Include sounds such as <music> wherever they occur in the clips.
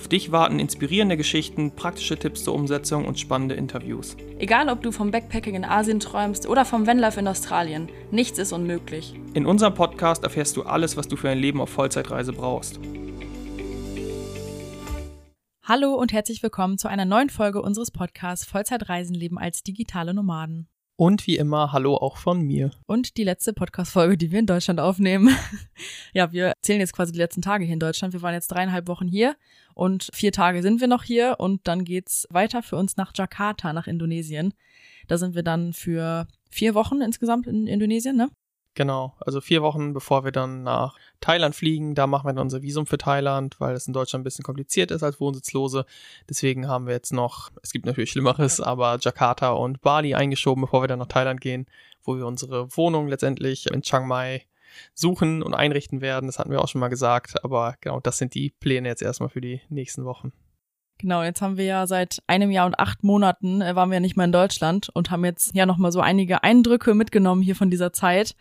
Auf dich warten inspirierende Geschichten, praktische Tipps zur Umsetzung und spannende Interviews. Egal, ob du vom Backpacking in Asien träumst oder vom Vanlife in Australien, nichts ist unmöglich. In unserem Podcast erfährst du alles, was du für ein Leben auf Vollzeitreise brauchst. Hallo und herzlich willkommen zu einer neuen Folge unseres Podcasts Vollzeitreisen leben als digitale Nomaden. Und wie immer, hallo auch von mir. Und die letzte Podcast-Folge, die wir in Deutschland aufnehmen. <laughs> ja, wir zählen jetzt quasi die letzten Tage hier in Deutschland. Wir waren jetzt dreieinhalb Wochen hier und vier Tage sind wir noch hier und dann geht's weiter für uns nach Jakarta, nach Indonesien. Da sind wir dann für vier Wochen insgesamt in Indonesien, ne? Genau, also vier Wochen bevor wir dann nach Thailand fliegen, da machen wir dann unser Visum für Thailand, weil es in Deutschland ein bisschen kompliziert ist als Wohnsitzlose. Deswegen haben wir jetzt noch, es gibt natürlich Schlimmeres, aber Jakarta und Bali eingeschoben, bevor wir dann nach Thailand gehen, wo wir unsere Wohnung letztendlich in Chiang Mai suchen und einrichten werden. Das hatten wir auch schon mal gesagt, aber genau, das sind die Pläne jetzt erstmal für die nächsten Wochen. Genau, jetzt haben wir ja seit einem Jahr und acht Monaten äh, waren wir ja nicht mehr in Deutschland und haben jetzt ja nochmal so einige Eindrücke mitgenommen hier von dieser Zeit.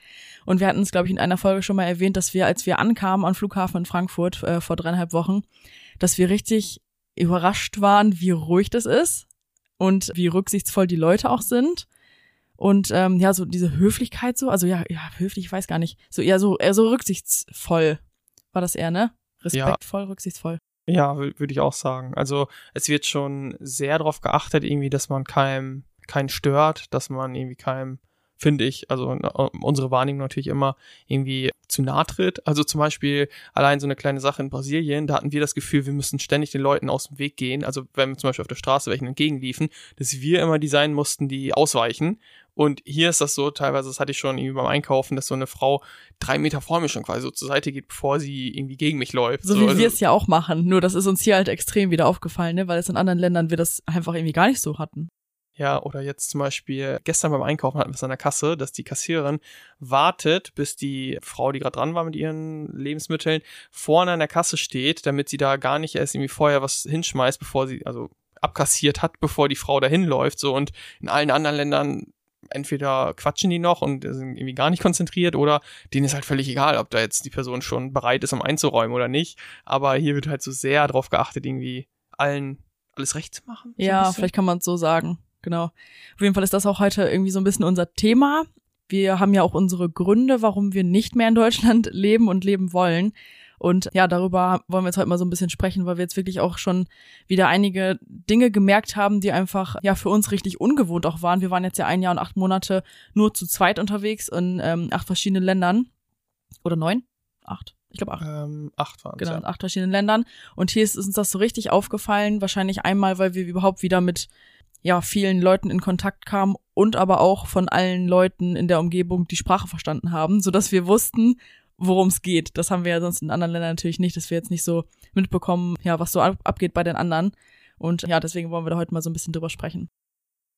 Und wir hatten es, glaube ich, in einer Folge schon mal erwähnt, dass wir, als wir ankamen am Flughafen in Frankfurt äh, vor dreieinhalb Wochen, dass wir richtig überrascht waren, wie ruhig das ist und wie rücksichtsvoll die Leute auch sind. Und ähm, ja, so diese Höflichkeit so, also ja, ja, höflich, ich weiß gar nicht. So eher so, eher so rücksichtsvoll war das eher, ne? Respektvoll, ja. rücksichtsvoll. Ja, würde ich auch sagen. Also es wird schon sehr darauf geachtet, irgendwie, dass man keinem, keinen stört, dass man irgendwie keinem, finde ich, also unsere Wahrnehmung natürlich immer irgendwie zu nahe tritt. Also zum Beispiel allein so eine kleine Sache in Brasilien, da hatten wir das Gefühl, wir müssen ständig den Leuten aus dem Weg gehen. Also wenn wir zum Beispiel auf der Straße welchen entgegenliefen, dass wir immer die sein mussten, die ausweichen. Und hier ist das so, teilweise, das hatte ich schon irgendwie beim Einkaufen, dass so eine Frau drei Meter vor mir schon quasi so zur Seite geht, bevor sie irgendwie gegen mich läuft. So, so wie also, wir es ja auch machen. Nur das ist uns hier halt extrem wieder aufgefallen, ne? weil es in anderen Ländern wir das einfach irgendwie gar nicht so hatten. Ja, oder jetzt zum Beispiel gestern beim Einkaufen hatten wir es an der Kasse, dass die Kassiererin wartet, bis die Frau, die gerade dran war mit ihren Lebensmitteln, vorne an der Kasse steht, damit sie da gar nicht erst irgendwie vorher was hinschmeißt, bevor sie, also abkassiert hat, bevor die Frau dahin läuft. So und in allen anderen Ländern entweder quatschen die noch und sind irgendwie gar nicht konzentriert oder denen ist halt völlig egal, ob da jetzt die Person schon bereit ist, um einzuräumen oder nicht. Aber hier wird halt so sehr darauf geachtet, irgendwie allen alles recht zu machen. Ja, vielleicht kann man es so sagen. Genau. Auf jeden Fall ist das auch heute irgendwie so ein bisschen unser Thema. Wir haben ja auch unsere Gründe, warum wir nicht mehr in Deutschland <laughs> leben und leben wollen. Und ja, darüber wollen wir jetzt heute mal so ein bisschen sprechen, weil wir jetzt wirklich auch schon wieder einige Dinge gemerkt haben, die einfach ja für uns richtig ungewohnt auch waren. Wir waren jetzt ja ein Jahr und acht Monate nur zu zweit unterwegs in ähm, acht verschiedenen Ländern. Oder neun? Acht. Ich glaube acht. Ähm, acht waren Genau, ja. in acht verschiedenen Ländern. Und hier ist uns das so richtig aufgefallen. Wahrscheinlich einmal, weil wir überhaupt wieder mit ja, vielen Leuten in Kontakt kamen und aber auch von allen Leuten in der Umgebung die Sprache verstanden haben, so dass wir wussten, worum es geht. Das haben wir ja sonst in anderen Ländern natürlich nicht, dass wir jetzt nicht so mitbekommen, ja, was so abgeht bei den anderen. Und ja, deswegen wollen wir da heute mal so ein bisschen drüber sprechen.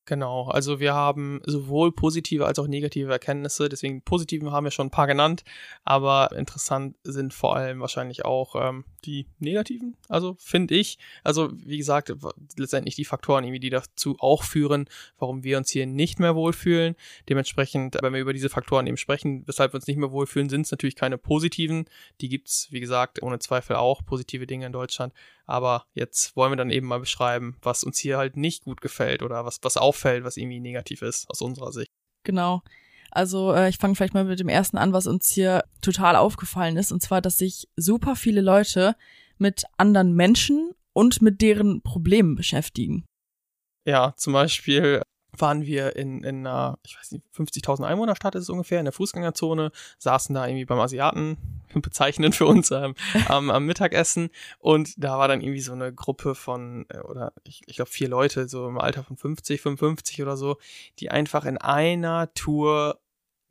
Genau, also wir haben sowohl positive als auch negative Erkenntnisse, deswegen positiven haben wir schon ein paar genannt, aber interessant sind vor allem wahrscheinlich auch ähm, die negativen, also finde ich. Also wie gesagt, letztendlich die Faktoren, irgendwie, die dazu auch führen, warum wir uns hier nicht mehr wohlfühlen. Dementsprechend, wenn wir über diese Faktoren eben sprechen, weshalb wir uns nicht mehr wohlfühlen, sind es natürlich keine positiven. Die gibt's wie gesagt, ohne Zweifel auch positive Dinge in Deutschland. Aber jetzt wollen wir dann eben mal beschreiben, was uns hier halt nicht gut gefällt oder was, was auffällt, was irgendwie negativ ist aus unserer Sicht. Genau. Also äh, ich fange vielleicht mal mit dem ersten an, was uns hier total aufgefallen ist, und zwar, dass sich super viele Leute mit anderen Menschen und mit deren Problemen beschäftigen. Ja, zum Beispiel waren wir in, in einer, ich weiß nicht, 50.000 Einwohnerstadt ist es ungefähr, in der Fußgängerzone, saßen da irgendwie beim Asiaten, <laughs> bezeichnend für uns, ähm, am, am Mittagessen. Und da war dann irgendwie so eine Gruppe von, äh, oder ich, ich glaube vier Leute, so im Alter von 50, 55 oder so, die einfach in einer Tour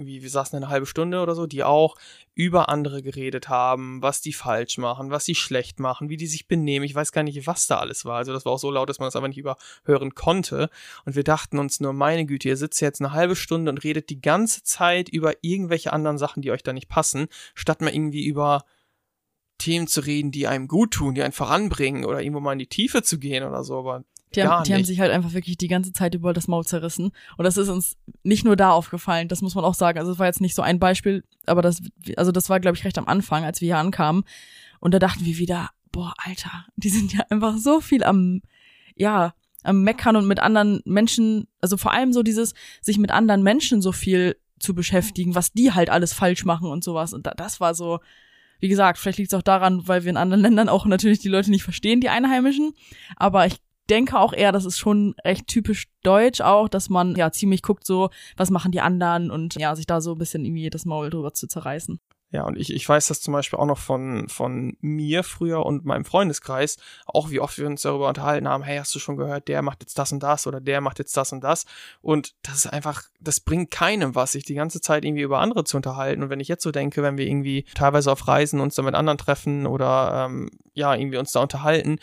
wie wir saßen eine halbe Stunde oder so, die auch über andere geredet haben, was die falsch machen, was sie schlecht machen, wie die sich benehmen. Ich weiß gar nicht, was da alles war. Also das war auch so laut, dass man das einfach nicht überhören konnte. Und wir dachten uns nur, meine Güte, ihr sitzt jetzt eine halbe Stunde und redet die ganze Zeit über irgendwelche anderen Sachen, die euch da nicht passen, statt mal irgendwie über Themen zu reden, die einem gut tun, die einen voranbringen oder irgendwo mal in die Tiefe zu gehen oder so. Aber die, haben, die haben sich halt einfach wirklich die ganze Zeit über das Maul zerrissen. Und das ist uns nicht nur da aufgefallen, das muss man auch sagen. Also es war jetzt nicht so ein Beispiel, aber das, also das war, glaube ich, recht am Anfang, als wir hier ankamen. Und da dachten wir wieder, boah, Alter, die sind ja einfach so viel am, ja, am Meckern und mit anderen Menschen, also vor allem so dieses, sich mit anderen Menschen so viel zu beschäftigen, was die halt alles falsch machen und sowas. Und da, das war so, wie gesagt, vielleicht liegt es auch daran, weil wir in anderen <laughs> Ländern auch natürlich die Leute nicht verstehen, die Einheimischen. Aber ich denke auch eher, das ist schon recht typisch deutsch auch, dass man ja ziemlich guckt so, was machen die anderen und ja, sich da so ein bisschen irgendwie das Maul drüber zu zerreißen. Ja, und ich, ich weiß das zum Beispiel auch noch von, von mir früher und meinem Freundeskreis, auch wie oft wir uns darüber unterhalten haben, hey, hast du schon gehört, der macht jetzt das und das oder der macht jetzt das und das. Und das ist einfach, das bringt keinem was, sich die ganze Zeit irgendwie über andere zu unterhalten. Und wenn ich jetzt so denke, wenn wir irgendwie teilweise auf Reisen uns da mit anderen treffen oder ähm, ja, irgendwie uns da unterhalten,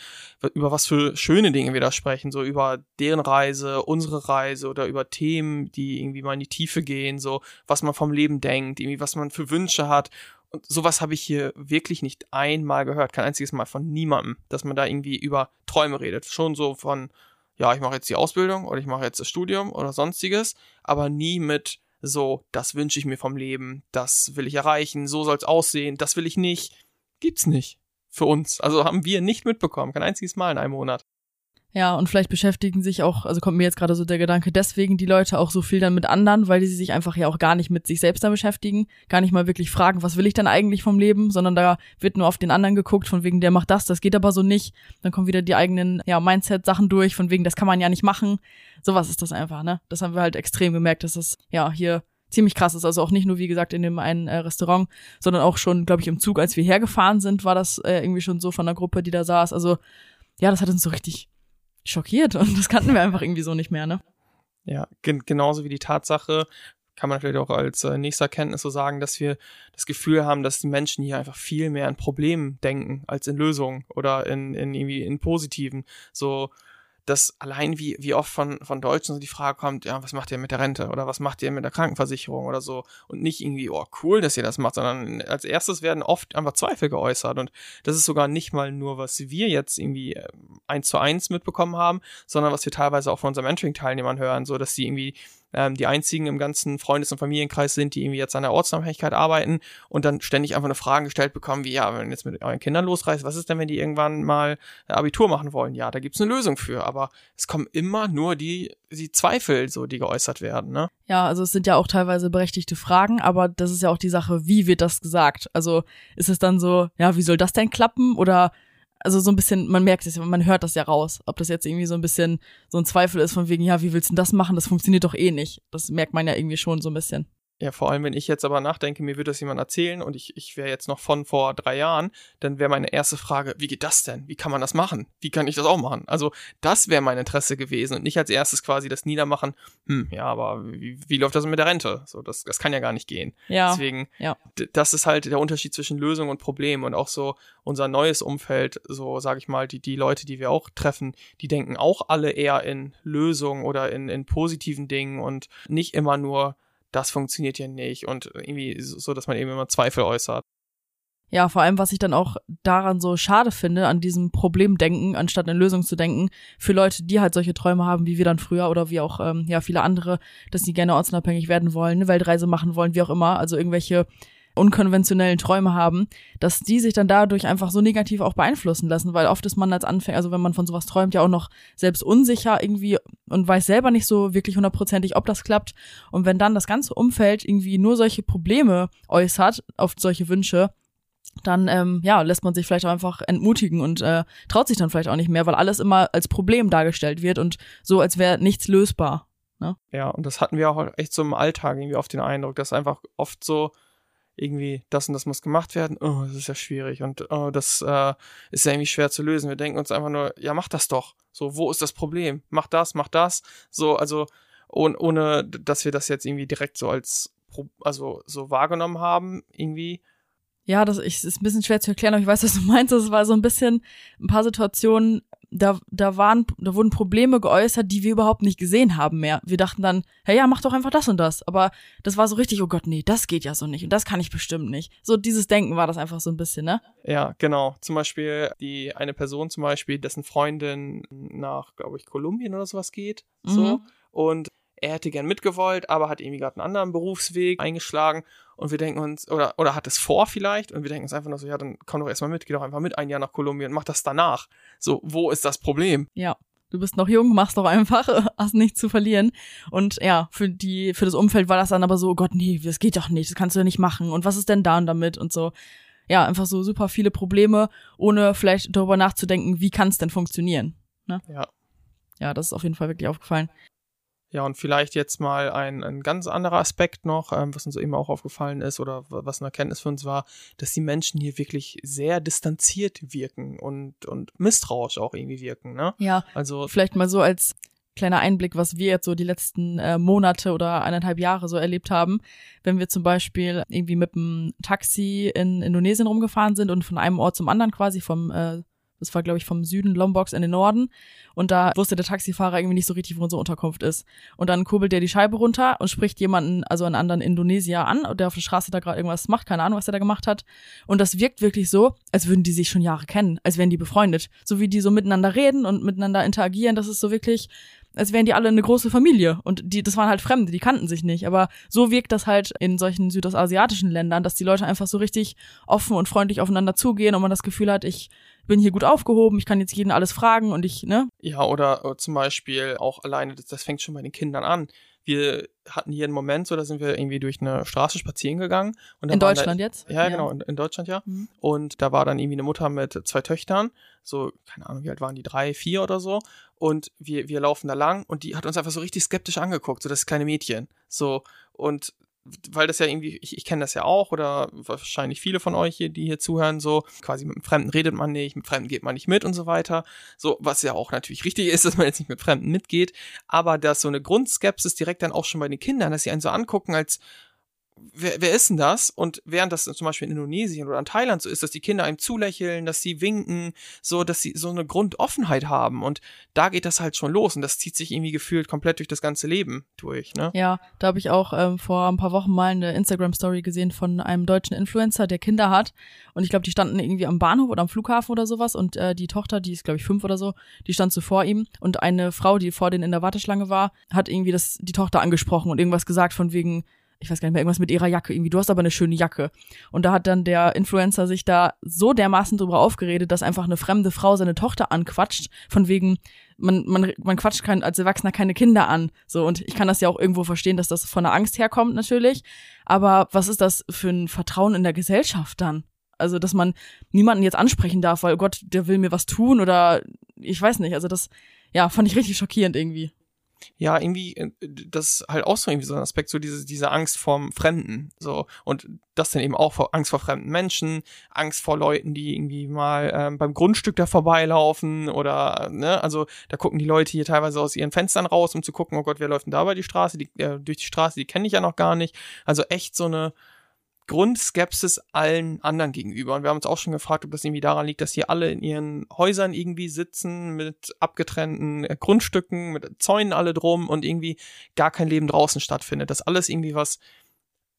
über was für schöne Dinge wir da sprechen, so über deren Reise, unsere Reise oder über Themen, die irgendwie mal in die Tiefe gehen, so was man vom Leben denkt, irgendwie was man für Wünsche hat und sowas habe ich hier wirklich nicht einmal gehört, kein einziges Mal von niemandem, dass man da irgendwie über Träume redet. Schon so von, ja, ich mache jetzt die Ausbildung oder ich mache jetzt das Studium oder sonstiges, aber nie mit so, das wünsche ich mir vom Leben, das will ich erreichen, so soll es aussehen, das will ich nicht. Gibt's nicht. Für uns. Also haben wir nicht mitbekommen, kein einziges Mal in einem Monat. Ja, und vielleicht beschäftigen sich auch, also kommt mir jetzt gerade so der Gedanke, deswegen die Leute auch so viel dann mit anderen, weil die sich einfach ja auch gar nicht mit sich selbst dann beschäftigen, gar nicht mal wirklich fragen, was will ich denn eigentlich vom Leben, sondern da wird nur auf den anderen geguckt, von wegen, der macht das, das geht aber so nicht. Dann kommen wieder die eigenen, ja, Mindset-Sachen durch, von wegen, das kann man ja nicht machen. Sowas ist das einfach, ne? Das haben wir halt extrem gemerkt, dass das, ja, hier ziemlich krass ist. Also auch nicht nur, wie gesagt, in dem einen äh, Restaurant, sondern auch schon, glaube ich, im Zug, als wir hergefahren sind, war das äh, irgendwie schon so von der Gruppe, die da saß. Also, ja, das hat uns so richtig schockiert und das kannten wir einfach irgendwie so nicht mehr, ne? Ja, gen genauso wie die Tatsache, kann man vielleicht auch als äh, nächste Erkenntnis so sagen, dass wir das Gefühl haben, dass die Menschen hier einfach viel mehr an Problemen denken als in Lösungen oder in, in irgendwie in positiven. So, dass allein wie, wie oft von, von Deutschen so die Frage kommt, ja, was macht ihr mit der Rente oder was macht ihr mit der Krankenversicherung oder so? Und nicht irgendwie, oh cool, dass ihr das macht, sondern als erstes werden oft einfach Zweifel geäußert. Und das ist sogar nicht mal nur, was wir jetzt irgendwie äh, eins zu eins mitbekommen haben, sondern was wir teilweise auch von unseren Mentoring-Teilnehmern hören, so dass sie irgendwie ähm, die einzigen im ganzen Freundes- und Familienkreis sind, die irgendwie jetzt an der Ortsunabhängigkeit arbeiten und dann ständig einfach eine Frage gestellt bekommen, wie, ja, wenn jetzt mit euren Kindern losreist, was ist denn, wenn die irgendwann mal Abitur machen wollen? Ja, da gibt's eine Lösung für, aber es kommen immer nur die, die Zweifel, so, die geäußert werden, ne? Ja, also es sind ja auch teilweise berechtigte Fragen, aber das ist ja auch die Sache, wie wird das gesagt? Also ist es dann so, ja, wie soll das denn klappen? Oder also so ein bisschen, man merkt es ja, man hört das ja raus, ob das jetzt irgendwie so ein bisschen so ein Zweifel ist von wegen, ja, wie willst du denn das machen? Das funktioniert doch eh nicht. Das merkt man ja irgendwie schon so ein bisschen. Ja, vor allem, wenn ich jetzt aber nachdenke, mir würde das jemand erzählen und ich, ich wäre jetzt noch von vor drei Jahren, dann wäre meine erste Frage, wie geht das denn? Wie kann man das machen? Wie kann ich das auch machen? Also, das wäre mein Interesse gewesen und nicht als erstes quasi das Niedermachen, hm, ja, aber wie, wie läuft das mit der Rente? So, das, das kann ja gar nicht gehen. Ja. Deswegen, ja. das ist halt der Unterschied zwischen Lösung und Problem und auch so unser neues Umfeld, so sage ich mal, die, die Leute, die wir auch treffen, die denken auch alle eher in Lösungen oder in, in positiven Dingen und nicht immer nur das funktioniert ja nicht und irgendwie so, dass man eben immer Zweifel äußert. Ja, vor allem, was ich dann auch daran so schade finde, an diesem Problemdenken, anstatt eine Lösung zu denken, für Leute, die halt solche Träume haben, wie wir dann früher oder wie auch ähm, ja viele andere, dass sie gerne ortsunabhängig werden wollen, eine Weltreise machen wollen, wie auch immer, also irgendwelche unkonventionellen Träume haben, dass die sich dann dadurch einfach so negativ auch beeinflussen lassen, weil oft ist man als Anfänger, also wenn man von sowas träumt, ja auch noch selbst unsicher irgendwie und weiß selber nicht so wirklich hundertprozentig, ob das klappt. Und wenn dann das ganze Umfeld irgendwie nur solche Probleme äußert, auf solche Wünsche, dann ähm, ja lässt man sich vielleicht auch einfach entmutigen und äh, traut sich dann vielleicht auch nicht mehr, weil alles immer als Problem dargestellt wird und so als wäre nichts lösbar. Ne? Ja, und das hatten wir auch echt so im Alltag irgendwie oft den Eindruck, dass einfach oft so irgendwie das und das muss gemacht werden, oh, das ist ja schwierig und oh, das äh, ist ja irgendwie schwer zu lösen. Wir denken uns einfach nur, ja, mach das doch. So, wo ist das Problem? Mach das, mach das. So, also ohne, ohne dass wir das jetzt irgendwie direkt so als also so wahrgenommen haben, irgendwie. Ja, das ist ein bisschen schwer zu erklären, aber ich weiß, was du meinst. Das war so ein bisschen ein paar Situationen, da, da waren, da wurden Probleme geäußert, die wir überhaupt nicht gesehen haben mehr. Wir dachten dann, hey ja, mach doch einfach das und das. Aber das war so richtig, oh Gott, nee, das geht ja so nicht und das kann ich bestimmt nicht. So dieses Denken war das einfach so ein bisschen, ne? Ja, genau. Zum Beispiel die eine Person zum Beispiel, dessen Freundin nach, glaube ich, Kolumbien oder sowas geht. So. Mhm. Und er hätte gern mitgewollt, aber hat irgendwie gerade einen anderen Berufsweg eingeschlagen und wir denken uns, oder, oder hat es vor vielleicht und wir denken uns einfach nur so, ja, dann komm doch erstmal mit, geh doch einfach mit ein Jahr nach Kolumbien, mach das danach. So, wo ist das Problem? Ja. Du bist noch jung, machst doch einfach, <laughs> hast nichts zu verlieren. Und ja, für die, für das Umfeld war das dann aber so, oh Gott, nee, das geht doch nicht, das kannst du ja nicht machen. Und was ist denn da und damit und so. Ja, einfach so super viele Probleme, ohne vielleicht darüber nachzudenken, wie kann es denn funktionieren. Ne? Ja. Ja, das ist auf jeden Fall wirklich aufgefallen. Ja, und vielleicht jetzt mal ein, ein ganz anderer Aspekt noch, ähm, was uns eben auch aufgefallen ist oder was eine Erkenntnis für uns war, dass die Menschen hier wirklich sehr distanziert wirken und, und misstrauisch auch irgendwie wirken. Ne? Ja, also vielleicht mal so als kleiner Einblick, was wir jetzt so die letzten äh, Monate oder eineinhalb Jahre so erlebt haben. Wenn wir zum Beispiel irgendwie mit dem Taxi in Indonesien rumgefahren sind und von einem Ort zum anderen quasi vom äh, das war, glaube ich, vom Süden Lombox in den Norden. Und da wusste der Taxifahrer irgendwie nicht so richtig, wo unsere Unterkunft ist. Und dann kurbelt der die Scheibe runter und spricht jemanden, also einen anderen Indonesier an, der auf der Straße da gerade irgendwas macht, keine Ahnung, was er da gemacht hat. Und das wirkt wirklich so, als würden die sich schon Jahre kennen, als wären die befreundet. So wie die so miteinander reden und miteinander interagieren, das ist so wirklich, als wären die alle eine große Familie. Und die, das waren halt Fremde, die kannten sich nicht. Aber so wirkt das halt in solchen südostasiatischen Ländern, dass die Leute einfach so richtig offen und freundlich aufeinander zugehen und man das Gefühl hat, ich bin hier gut aufgehoben, ich kann jetzt jeden alles fragen und ich, ne? Ja, oder, oder zum Beispiel auch alleine, das, das fängt schon bei den Kindern an. Wir hatten hier einen Moment, so da sind wir irgendwie durch eine Straße spazieren gegangen. In Deutschland da, jetzt? Ja, ja. genau, in, in, Deutschland ja. Mhm. Und da war dann irgendwie eine Mutter mit zwei Töchtern, so, keine Ahnung, wie alt waren die, drei, vier oder so. Und wir, wir laufen da lang und die hat uns einfach so richtig skeptisch angeguckt, so das kleine Mädchen. So, und weil das ja irgendwie, ich, ich kenne das ja auch oder wahrscheinlich viele von euch hier, die hier zuhören, so quasi mit Fremden redet man nicht, mit Fremden geht man nicht mit und so weiter. So, was ja auch natürlich richtig ist, <laughs> dass man jetzt nicht mit Fremden mitgeht, aber dass so eine Grundskepsis direkt dann auch schon bei den Kindern, dass sie einen so angucken, als wer, wer ist denn das? Und während das zum Beispiel in Indonesien oder in Thailand so ist, dass die Kinder einem zulächeln, dass sie winken, so, dass sie so eine Grundoffenheit haben. Und da geht das halt schon los. Und das zieht sich irgendwie gefühlt komplett durch das ganze Leben durch, ne? Ja, da habe ich auch ähm, vor ein paar Wochen mal eine Instagram-Story gesehen von einem deutschen Influencer, der Kinder hat. Und ich glaube, die standen irgendwie am Bahnhof oder am Flughafen oder sowas. Und äh, die Tochter, die ist, glaube ich, fünf oder so, die stand so vor ihm. Und eine Frau, die vor denen in der Warteschlange war, hat irgendwie das, die Tochter angesprochen und irgendwas gesagt von wegen, ich weiß gar nicht mehr, irgendwas mit ihrer Jacke irgendwie, du hast aber eine schöne Jacke. Und da hat dann der Influencer sich da so dermaßen drüber aufgeredet, dass einfach eine fremde Frau seine Tochter anquatscht, von wegen, man, man, man quatscht kein, als Erwachsener keine Kinder an. So, und ich kann das ja auch irgendwo verstehen, dass das von der Angst herkommt, natürlich. Aber was ist das für ein Vertrauen in der Gesellschaft dann? Also, dass man niemanden jetzt ansprechen darf, weil Gott, der will mir was tun oder ich weiß nicht. Also das, ja, fand ich richtig schockierend irgendwie ja, irgendwie, äh, das ist halt auch so irgendwie so ein Aspekt, so diese, diese Angst vorm Fremden, so. Und das dann eben auch vor Angst vor fremden Menschen, Angst vor Leuten, die irgendwie mal ähm, beim Grundstück da vorbeilaufen oder, ne, also da gucken die Leute hier teilweise aus ihren Fenstern raus, um zu gucken, oh Gott, wer läuft denn da bei die Straße, die, äh, durch die Straße, die kenne ich ja noch gar nicht. Also echt so eine, Grundskepsis allen anderen gegenüber. Und wir haben uns auch schon gefragt, ob das irgendwie daran liegt, dass hier alle in ihren Häusern irgendwie sitzen mit abgetrennten äh, Grundstücken, mit Zäunen alle drum und irgendwie gar kein Leben draußen stattfindet. Das alles irgendwie was,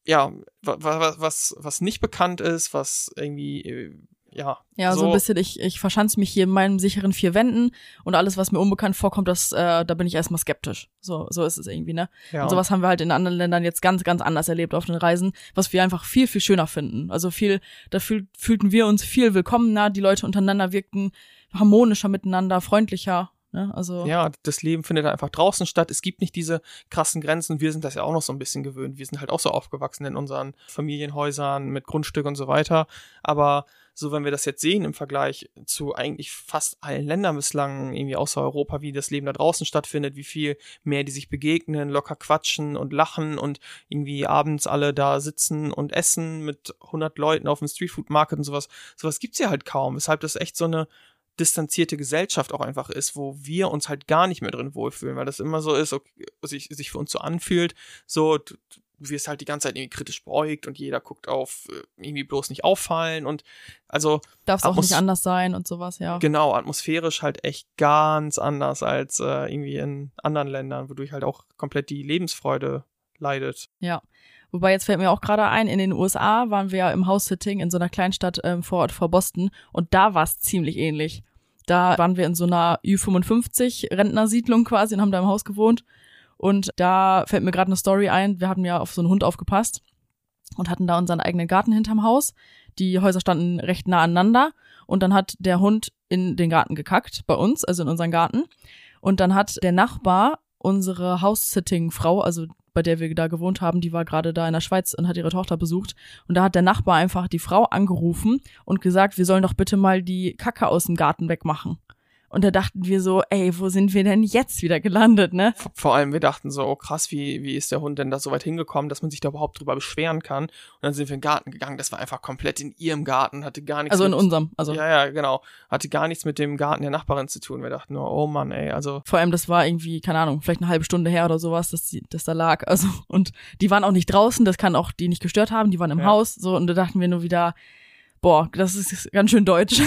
ja, was, was, was nicht bekannt ist, was irgendwie äh, ja. Ja, so, so ein bisschen, ich, ich verschanze mich hier in meinen sicheren vier Wänden und alles, was mir unbekannt vorkommt, das, äh, da bin ich erstmal skeptisch. So, so ist es irgendwie, ne? Ja. Und sowas haben wir halt in anderen Ländern jetzt ganz, ganz anders erlebt auf den Reisen, was wir einfach viel, viel schöner finden. Also viel, da fühl, fühlten wir uns viel willkommener, die Leute untereinander wirkten harmonischer miteinander, freundlicher. Ne? Also ja, das Leben findet einfach draußen statt. Es gibt nicht diese krassen Grenzen. Wir sind das ja auch noch so ein bisschen gewöhnt. Wir sind halt auch so aufgewachsen in unseren Familienhäusern mit Grundstück und so weiter. Aber so wenn wir das jetzt sehen im Vergleich zu eigentlich fast allen Ländern bislang, irgendwie außer Europa, wie das Leben da draußen stattfindet, wie viel mehr die sich begegnen, locker quatschen und lachen und irgendwie abends alle da sitzen und essen mit 100 Leuten auf dem Streetfood Market und sowas. Sowas gibt's ja halt kaum, weshalb das echt so eine distanzierte Gesellschaft auch einfach ist, wo wir uns halt gar nicht mehr drin wohlfühlen, weil das immer so ist, okay, sich, sich für uns so anfühlt, so du wirst halt die ganze Zeit irgendwie kritisch beäugt und jeder guckt auf äh, irgendwie bloß nicht auffallen und also Darf es auch nicht anders sein und sowas, ja. genau atmosphärisch halt echt ganz anders als äh, irgendwie in anderen Ländern, wodurch halt auch komplett die Lebensfreude leidet. Ja. Wobei jetzt fällt mir auch gerade ein, in den USA waren wir ja im House-Sitting in so einer Kleinstadt ähm, vor Ort vor Boston und da war es ziemlich ähnlich. Da waren wir in so einer Ü55-Rentnersiedlung quasi und haben da im Haus gewohnt. Und da fällt mir gerade eine Story ein. Wir hatten ja auf so einen Hund aufgepasst und hatten da unseren eigenen Garten hinterm Haus. Die Häuser standen recht nah aneinander und dann hat der Hund in den Garten gekackt, bei uns, also in unseren Garten. Und dann hat der Nachbar unsere House-Sitting-Frau, also bei der wir da gewohnt haben, die war gerade da in der Schweiz und hat ihre Tochter besucht. Und da hat der Nachbar einfach die Frau angerufen und gesagt, wir sollen doch bitte mal die Kacke aus dem Garten wegmachen. Und da dachten wir so, ey, wo sind wir denn jetzt wieder gelandet, ne? Vor allem, wir dachten so, oh krass, wie, wie ist der Hund denn da so weit hingekommen, dass man sich da überhaupt drüber beschweren kann. Und dann sind wir in den Garten gegangen. Das war einfach komplett in ihrem Garten, hatte gar nichts Also in mit, unserem, also Ja, ja, genau. Hatte gar nichts mit dem Garten der Nachbarin zu tun. Wir dachten nur, oh Mann, ey, also vor allem das war irgendwie, keine Ahnung, vielleicht eine halbe Stunde her oder sowas, dass die, dass da lag. Also, und die waren auch nicht draußen, das kann auch die nicht gestört haben, die waren im Ja. Haus, so, und da dachten wir nur wieder, boah, das ist ganz schön deutsch.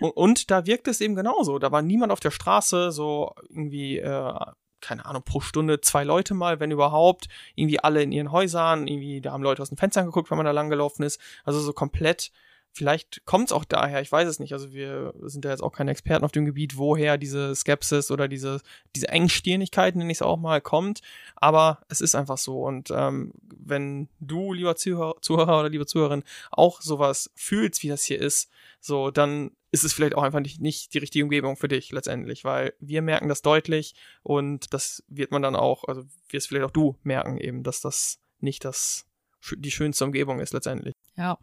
Und, und da wirkt es eben genauso. Da war niemand auf der Straße, so irgendwie, äh, keine Ahnung, pro Stunde zwei Leute mal, wenn überhaupt. Irgendwie alle in ihren Häusern, irgendwie, da haben Leute aus den Fenstern geguckt, wenn man da lang gelaufen ist. Also so komplett. Vielleicht kommt es auch daher, ich weiß es nicht. Also wir sind ja jetzt auch keine Experten auf dem Gebiet, woher diese Skepsis oder diese, diese Engstirnigkeit, nenne ich es auch mal, kommt. Aber es ist einfach so. Und ähm, wenn du, lieber Zuhörer, Zuhörer oder liebe Zuhörerin, auch sowas fühlst, wie das hier ist, so, dann ist es vielleicht auch einfach nicht, nicht die richtige Umgebung für dich letztendlich, weil wir merken das deutlich und das wird man dann auch, also wirst vielleicht auch du merken eben, dass das nicht das die schönste Umgebung ist letztendlich. Ja.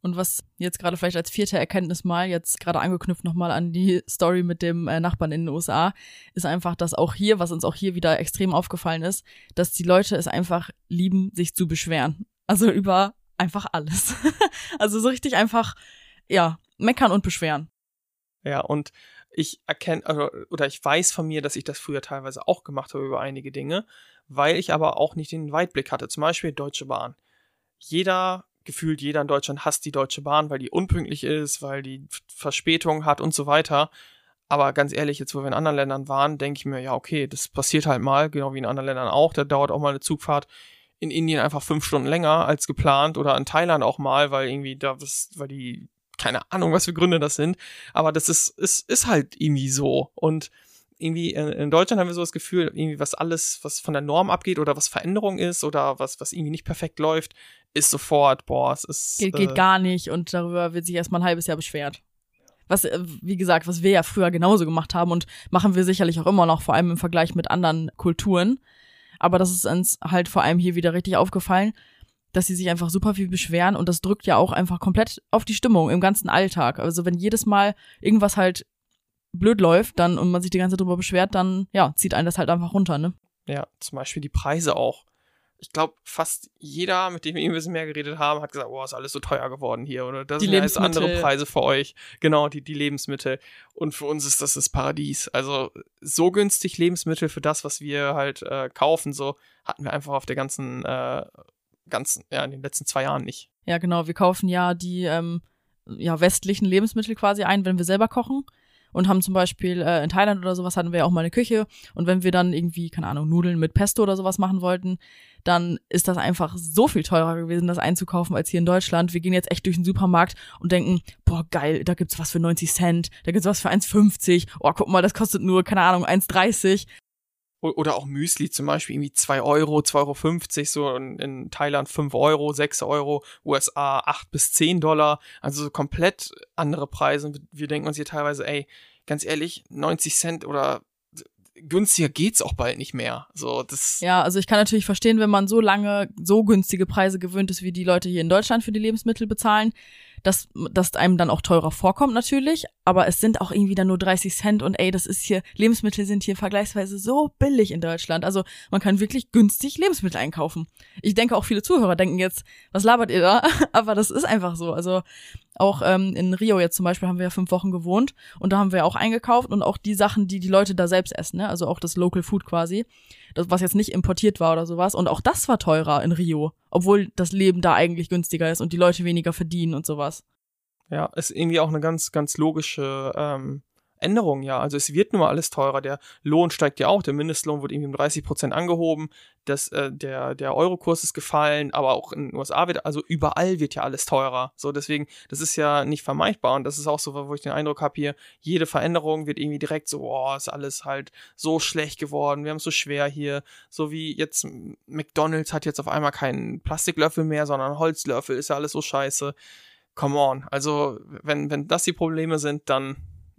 Und was jetzt gerade vielleicht als vierte Erkenntnis mal, jetzt gerade angeknüpft nochmal an die Story mit dem äh, Nachbarn in den USA, ist einfach, dass auch hier, was uns auch hier wieder extrem aufgefallen ist, dass die Leute es einfach lieben, sich zu beschweren. Also über einfach alles. <laughs> also so richtig einfach, ja, meckern und beschweren. Ja, und ich erkenne, also, oder ich weiß von mir, dass ich das früher teilweise auch gemacht habe über einige Dinge, weil ich aber auch nicht den Weitblick hatte. Zum Beispiel Deutsche Bahn. Jeder, gefühlt jeder in Deutschland hasst die Deutsche Bahn, weil die unpünktlich ist, weil die Verspätung hat und so weiter. Aber ganz ehrlich, jetzt wo wir in anderen Ländern waren, denke ich mir, ja, okay, das passiert halt mal, genau wie in anderen Ländern auch. Da dauert auch mal eine Zugfahrt in Indien einfach fünf Stunden länger als geplant oder in Thailand auch mal, weil irgendwie da, was, weil die, keine Ahnung, was für Gründe das sind. Aber das ist, ist, ist halt irgendwie so. Und irgendwie in, Deutschland haben wir so das Gefühl, irgendwie was alles, was von der Norm abgeht oder was Veränderung ist oder was, was irgendwie nicht perfekt läuft, ist sofort, boah, es ist. Geht, äh, geht gar nicht und darüber wird sich erstmal ein halbes Jahr beschwert. Was, äh, wie gesagt, was wir ja früher genauso gemacht haben und machen wir sicherlich auch immer noch, vor allem im Vergleich mit anderen Kulturen. Aber das ist uns halt vor allem hier wieder richtig aufgefallen, dass sie sich einfach super viel beschweren und das drückt ja auch einfach komplett auf die Stimmung im ganzen Alltag. Also wenn jedes Mal irgendwas halt blöd läuft, dann und man sich die ganze Zeit drüber beschwert, dann ja, zieht einen das halt einfach runter, ne? Ja, zum Beispiel die Preise auch. Ich glaube, fast jeder, mit dem wir ein bisschen mehr geredet haben, hat gesagt, boah, ist alles so teuer geworden hier oder das Die sind jetzt andere. Preise für euch. Genau, die, die Lebensmittel. Und für uns ist das das Paradies. Also so günstig Lebensmittel für das, was wir halt äh, kaufen, so hatten wir einfach auf der ganzen, äh, ganzen, ja, in den letzten zwei Jahren nicht. Ja, genau. Wir kaufen ja die ähm, ja, westlichen Lebensmittel quasi ein, wenn wir selber kochen. Und haben zum Beispiel äh, in Thailand oder sowas hatten wir ja auch mal eine Küche. Und wenn wir dann irgendwie, keine Ahnung, Nudeln mit Pesto oder sowas machen wollten, dann ist das einfach so viel teurer gewesen, das einzukaufen als hier in Deutschland. Wir gehen jetzt echt durch den Supermarkt und denken, boah, geil, da gibt's was für 90 Cent, da gibt's was für 1,50. Oh, guck mal, das kostet nur, keine Ahnung, 1,30. O- Oder auch Müsli zum Beispiel, irgendwie 2 Euro, 2,50 Euro, so in, in Thailand 5 Euro, 6 Euro, USA 8 bis 10 Dollar, also so komplett andere Preise. Wir denken uns hier teilweise, ey, ganz ehrlich, 90 Cent oder günstiger geht's auch bald nicht mehr. So, das, Ja, also ich kann natürlich verstehen, wenn man so lange so günstige Preise gewöhnt ist, wie die Leute hier in Deutschland für die Lebensmittel bezahlen, dass das einem dann auch teurer vorkommt natürlich, aber es sind auch irgendwie dann nur 30 Cent und ey, das ist hier, Lebensmittel sind hier vergleichsweise so billig in Deutschland. Also man kann wirklich günstig Lebensmittel einkaufen. Ich denke auch viele Zuhörer denken jetzt, was labert ihr da? <laughs> Aber das ist einfach so. Also Auch ähm, in Rio jetzt zum Beispiel haben wir ja fünf Wochen gewohnt und da haben wir auch eingekauft und auch die Sachen, die die Leute da selbst essen, ne? also auch das Local Food quasi, das was jetzt nicht importiert war oder sowas und auch das war teurer in Rio, obwohl das Leben da eigentlich günstiger ist und die Leute weniger verdienen und sowas. Ja, ist irgendwie auch eine ganz, ganz logische ähm, Änderungen, ja. Also es wird nun mal alles teurer. Der Lohn steigt ja auch. Der Mindestlohn wird irgendwie um 30 Prozent angehoben. Das, äh, der, der Eurokurs ist gefallen, aber auch in den USA wird, also überall wird ja alles teurer. So, deswegen, das ist ja nicht vermeidbar. Und das ist auch so, wo ich den Eindruck habe hier, jede Veränderung wird irgendwie direkt so, oh, ist alles halt so schlecht geworden. Wir haben es so schwer hier. So wie jetzt McDonalds hat jetzt auf einmal keinen Plastiklöffel mehr, sondern Holzlöffel. Ist ja alles so scheiße. Come on. Also, wenn, wenn das die Probleme sind, dann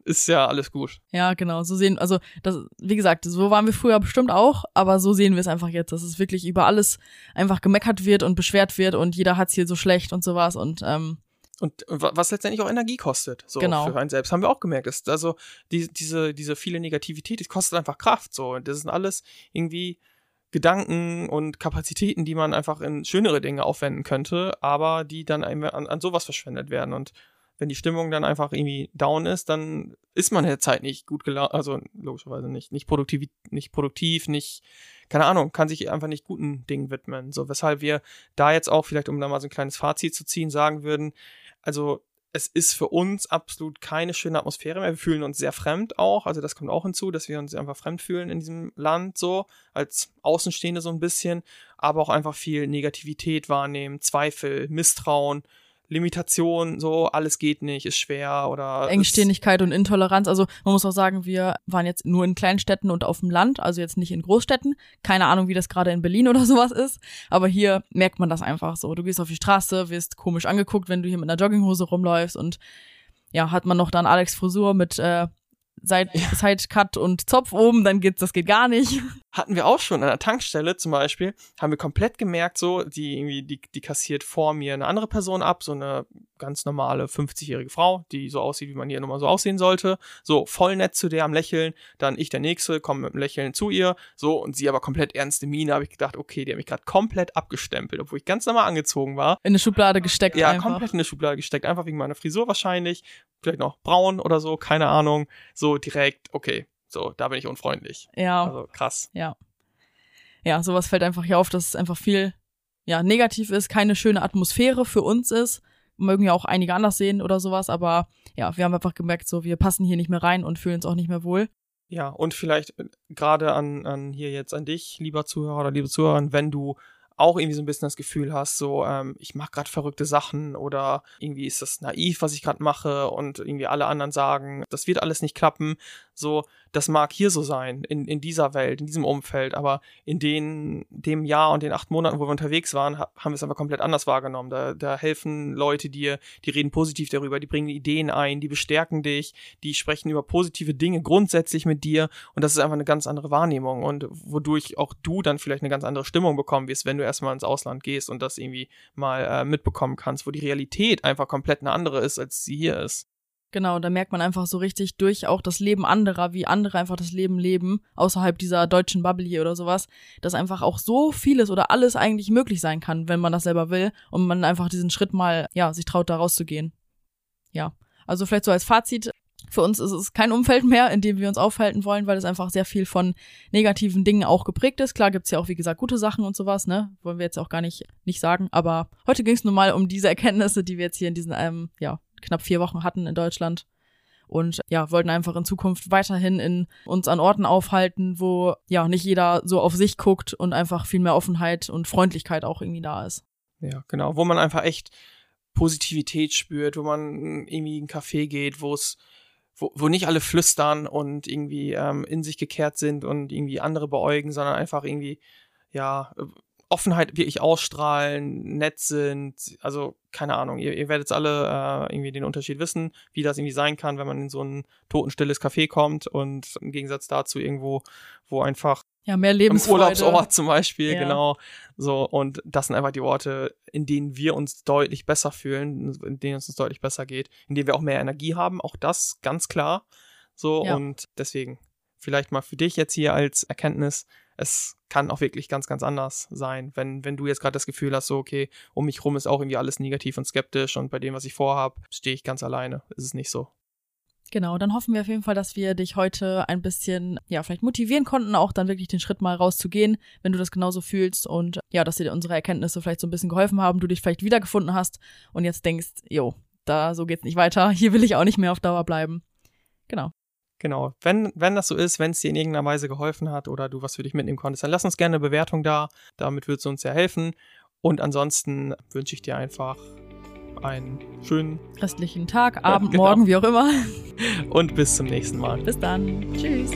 ist ja alles gut. Ja, genau. So sehen, also das, wie gesagt, so waren wir früher bestimmt auch, aber so sehen wir es einfach jetzt, dass es wirklich über alles einfach gemeckert wird und beschwert wird und jeder hat's hier so schlecht und sowas und ähm, und was letztendlich auch Energie kostet, so genau. für einen selbst, haben wir auch gemerkt. Dass, also die, diese, diese viele Negativität, das kostet einfach Kraft. So, das sind alles irgendwie Gedanken und Kapazitäten, die man einfach in schönere Dinge aufwenden könnte, aber die dann an, an sowas verschwendet werden. Und wenn die Stimmung dann einfach irgendwie down ist, dann ist man in der Zeit nicht gut gelaunt, also logischerweise nicht, nicht produktiv, nicht produktiv, nicht, keine Ahnung, kann sich einfach nicht guten Dingen widmen. So, weshalb wir da jetzt auch, vielleicht um da mal so ein kleines Fazit zu ziehen, sagen würden, also es ist für uns absolut keine schöne Atmosphäre mehr. Wir fühlen uns sehr fremd auch. Also das kommt auch hinzu, dass wir uns einfach fremd fühlen in diesem Land so, als Außenstehende so ein bisschen, aber auch einfach viel Negativität wahrnehmen, Zweifel, Misstrauen, Limitation, so alles geht nicht, ist schwer oder Engständigkeit und Intoleranz. Also man muss auch sagen, wir waren jetzt nur in Kleinstädten und auf dem Land, also jetzt nicht in Großstädten. Keine Ahnung, wie das gerade in Berlin <laughs> oder sowas ist, aber hier merkt man das einfach so. Du gehst auf die Straße, wirst komisch angeguckt, wenn du hier mit einer Jogginghose rumläufst und ja, hat man noch dann Alex Frisur mit äh, Side. Sidecut und Zopf oben, dann geht's, das geht gar nicht. Hatten wir auch schon an der Tankstelle zum Beispiel, haben wir komplett gemerkt, so, die irgendwie, die, die kassiert vor mir eine andere Person ab, so eine ganz normale 50-jährige Frau, die so aussieht, wie man hier nun mal so aussehen sollte. So, voll nett zu der am Lächeln, dann ich der Nächste, komme mit dem Lächeln zu ihr, so, und sie aber komplett ernste Miene, habe ich gedacht, okay, die hat mich gerade komplett abgestempelt, obwohl ich ganz normal angezogen war. In eine Schublade gesteckt Ja, einfach. komplett in eine Schublade gesteckt, einfach wegen meiner Frisur wahrscheinlich, vielleicht noch braun oder so, keine Ahnung, so direkt, okay, so, da bin ich unfreundlich. Ja. Also krass. Ja. Ja, sowas fällt einfach hier auf, dass es einfach viel, ja, negativ ist, keine schöne Atmosphäre für uns ist. Mögen ja auch einige anders sehen oder sowas, aber ja, wir haben einfach gemerkt, so, wir passen hier nicht mehr rein und fühlen uns auch nicht mehr wohl. Ja, und vielleicht äh, gerade an, an hier jetzt an dich, lieber Zuhörer oder liebe Zuhörerin, wenn du auch irgendwie so ein bisschen das Gefühl hast, so, ähm, ich mache gerade verrückte Sachen oder irgendwie ist das naiv, was ich gerade mache und irgendwie alle anderen sagen, das wird alles nicht klappen. So, das mag hier so sein, in, in dieser Welt, in diesem Umfeld, aber in den, dem Jahr und den acht Monaten, wo wir unterwegs waren, haben wir es einfach komplett anders wahrgenommen. Da, da helfen Leute dir, die reden positiv darüber, die bringen Ideen ein, die bestärken dich, die sprechen über positive Dinge grundsätzlich mit dir und das ist einfach eine ganz andere Wahrnehmung und wodurch auch du dann vielleicht eine ganz andere Stimmung bekommen wirst, wenn du erstmal ins Ausland gehst und das irgendwie mal äh, mitbekommen kannst, wo die Realität einfach komplett eine andere ist, als sie hier ist. Genau, da merkt man einfach so richtig durch auch das Leben anderer, wie andere einfach das Leben leben, außerhalb dieser deutschen Bubble hier oder sowas, dass einfach auch so vieles oder alles eigentlich möglich sein kann, wenn man das selber will und man einfach diesen Schritt mal, ja, sich traut, da rauszugehen. Ja. Also vielleicht so als Fazit, für uns ist es kein Umfeld mehr, in dem wir uns aufhalten wollen, weil es einfach sehr viel von negativen Dingen auch geprägt ist. Klar gibt's ja auch, wie gesagt, gute Sachen und sowas, ne? Wollen wir jetzt auch gar nicht, nicht sagen. Aber heute ging es nun mal um diese Erkenntnisse, die wir jetzt hier in diesen, ähm, ja, knapp vier Wochen hatten in Deutschland. Und ja, wollten einfach in Zukunft weiterhin in uns an Orten aufhalten, wo ja nicht jeder so auf sich guckt und einfach viel mehr Offenheit und Freundlichkeit auch irgendwie da ist. Ja, genau, wo man einfach echt Positivität spürt, wo man irgendwie in einen Café geht, wo es wo, wo nicht alle flüstern und irgendwie ähm, in sich gekehrt sind und irgendwie andere beäugen, sondern einfach irgendwie, ja, Offenheit wirklich ausstrahlen, nett sind, also keine Ahnung, ihr, ihr werdet alle äh, irgendwie den Unterschied wissen, wie das irgendwie sein kann, wenn man in so ein totenstilles Café kommt und im Gegensatz dazu irgendwo, wo einfach ja, mehr Lebensfreude. Im Urlaubsort zum Beispiel, ja. genau. So, und das sind einfach die Orte, in denen wir uns deutlich besser fühlen, in denen es uns deutlich besser geht, in denen wir auch mehr Energie haben, auch das ganz klar. So, ja. und deswegen vielleicht mal für dich jetzt hier als Erkenntnis, es kann auch wirklich ganz, ganz anders sein. Wenn, wenn du jetzt gerade das Gefühl hast, so, okay, um mich rum ist auch irgendwie alles negativ und skeptisch und bei dem, was ich vorhab, stehe ich ganz alleine. Ist es nicht so. Genau, dann hoffen wir auf jeden Fall, dass wir dich heute ein bisschen, ja, vielleicht motivieren konnten, auch dann wirklich den Schritt mal rauszugehen, wenn du das genauso fühlst und ja, dass dir unsere Erkenntnisse vielleicht so ein bisschen geholfen haben, du dich vielleicht wiedergefunden hast und jetzt denkst, jo, da, so geht's nicht weiter, <laughs> hier will ich auch nicht mehr auf Dauer bleiben. Genau. Genau. Wenn, wenn das so ist, wenn es dir in irgendeiner Weise geholfen hat oder du was für dich mitnehmen konntest, dann lass uns gerne eine Bewertung da. Damit wird es uns ja helfen. Und ansonsten wünsche ich dir einfach einen schönen restlichen Tag, Abend, genau. Morgen, wie auch immer. Und bis zum nächsten Mal. Bis dann. Tschüss.